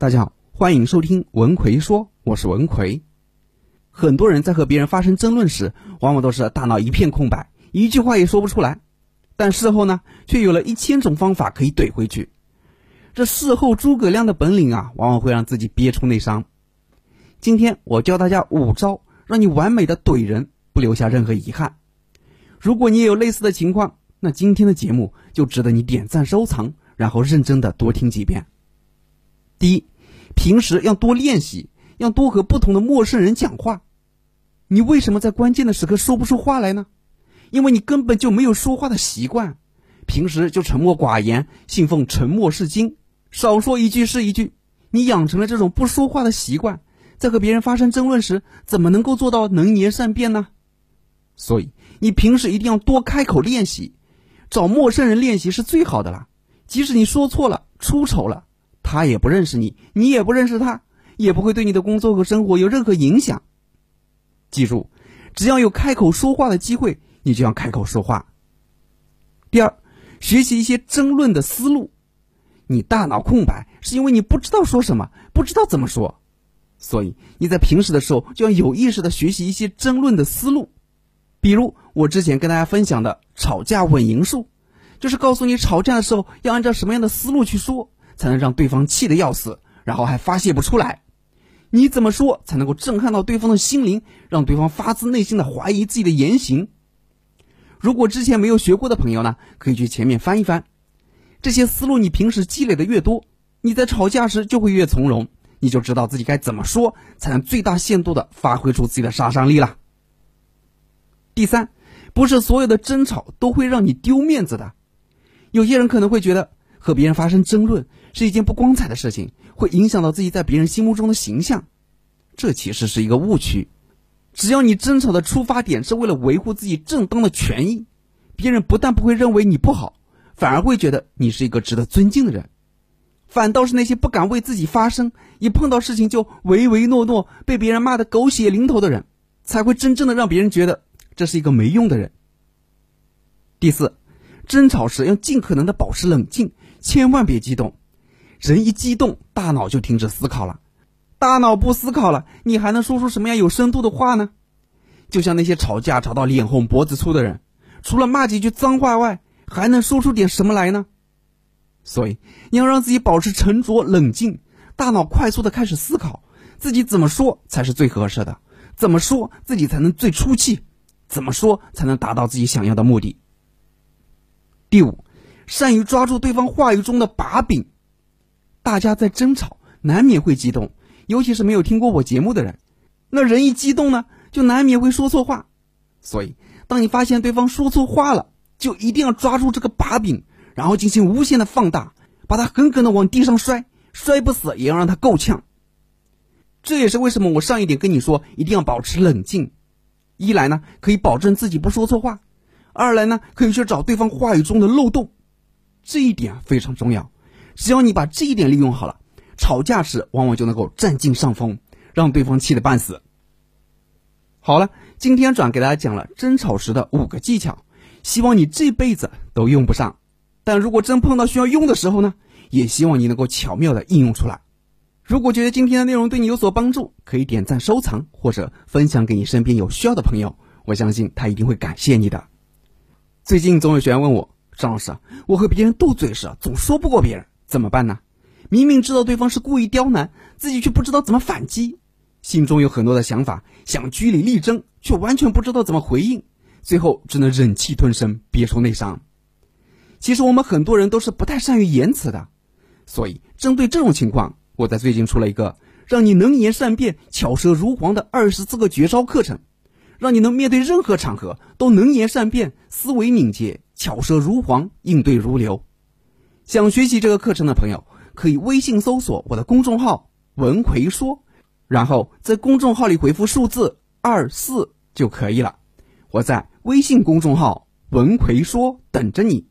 大家好，欢迎收听文奎说，我是文奎。很多人在和别人发生争论时，往往都是大脑一片空白，一句话也说不出来。但事后呢，却有了一千种方法可以怼回去。这事后诸葛亮的本领啊，往往会让自己憋出内伤。今天我教大家五招，让你完美的怼人，不留下任何遗憾。如果你也有类似的情况，那今天的节目就值得你点赞收藏，然后认真的多听几遍。第一，平时要多练习，要多和不同的陌生人讲话。你为什么在关键的时刻说不出话来呢？因为你根本就没有说话的习惯，平时就沉默寡言，信奉沉默是金，少说一句是一句。你养成了这种不说话的习惯，在和别人发生争论时，怎么能够做到能言善辩呢？所以，你平时一定要多开口练习，找陌生人练习是最好的了。即使你说错了、出丑了。他也不认识你，你也不认识他，也不会对你的工作和生活有任何影响。记住，只要有开口说话的机会，你就要开口说话。第二，学习一些争论的思路。你大脑空白，是因为你不知道说什么，不知道怎么说，所以你在平时的时候就要有意识的学习一些争论的思路。比如我之前跟大家分享的吵架稳赢术，就是告诉你吵架的时候要按照什么样的思路去说。才能让对方气得要死，然后还发泄不出来。你怎么说才能够震撼到对方的心灵，让对方发自内心的怀疑自己的言行？如果之前没有学过的朋友呢，可以去前面翻一翻。这些思路你平时积累的越多，你在吵架时就会越从容，你就知道自己该怎么说才能最大限度的发挥出自己的杀伤力了。第三，不是所有的争吵都会让你丢面子的，有些人可能会觉得和别人发生争论。是一件不光彩的事情，会影响到自己在别人心目中的形象，这其实是一个误区。只要你争吵的出发点是为了维护自己正当的权益，别人不但不会认为你不好，反而会觉得你是一个值得尊敬的人。反倒是那些不敢为自己发声，一碰到事情就唯唯诺诺，被别人骂得狗血淋头的人，才会真正的让别人觉得这是一个没用的人。第四，争吵时要尽可能的保持冷静，千万别激动。人一激动，大脑就停止思考了。大脑不思考了，你还能说出什么样有深度的话呢？就像那些吵架吵到脸红脖子粗的人，除了骂几句脏话外，还能说出点什么来呢？所以，你要让自己保持沉着冷静，大脑快速的开始思考，自己怎么说才是最合适的，怎么说自己才能最出气，怎么说才能达到自己想要的目的。第五，善于抓住对方话语中的把柄。大家在争吵，难免会激动，尤其是没有听过我节目的人。那人一激动呢，就难免会说错话。所以，当你发现对方说错话了，就一定要抓住这个把柄，然后进行无限的放大，把他狠狠的往地上摔，摔不死也要让他够呛。这也是为什么我上一点跟你说一定要保持冷静。一来呢，可以保证自己不说错话；二来呢，可以去找对方话语中的漏洞。这一点非常重要。只要你把这一点利用好了，吵架时往往就能够占尽上风，让对方气得半死。好了，今天转给大家讲了争吵时的五个技巧，希望你这辈子都用不上，但如果真碰到需要用的时候呢，也希望你能够巧妙的应用出来。如果觉得今天的内容对你有所帮助，可以点赞、收藏或者分享给你身边有需要的朋友，我相信他一定会感谢你的。最近总有学员问我，张老师，我和别人斗嘴时总说不过别人。怎么办呢？明明知道对方是故意刁难，自己却不知道怎么反击，心中有很多的想法，想据理力争，却完全不知道怎么回应，最后只能忍气吞声，憋出内伤。其实我们很多人都是不太善于言辞的，所以针对这种情况，我在最近出了一个让你能言善辩、巧舌如簧的二十四个绝招课程，让你能面对任何场合都能言善辩、思维敏捷、巧舌如簧、应对如流。想学习这个课程的朋友，可以微信搜索我的公众号“文奎说”，然后在公众号里回复数字二四就可以了。我在微信公众号“文奎说”等着你。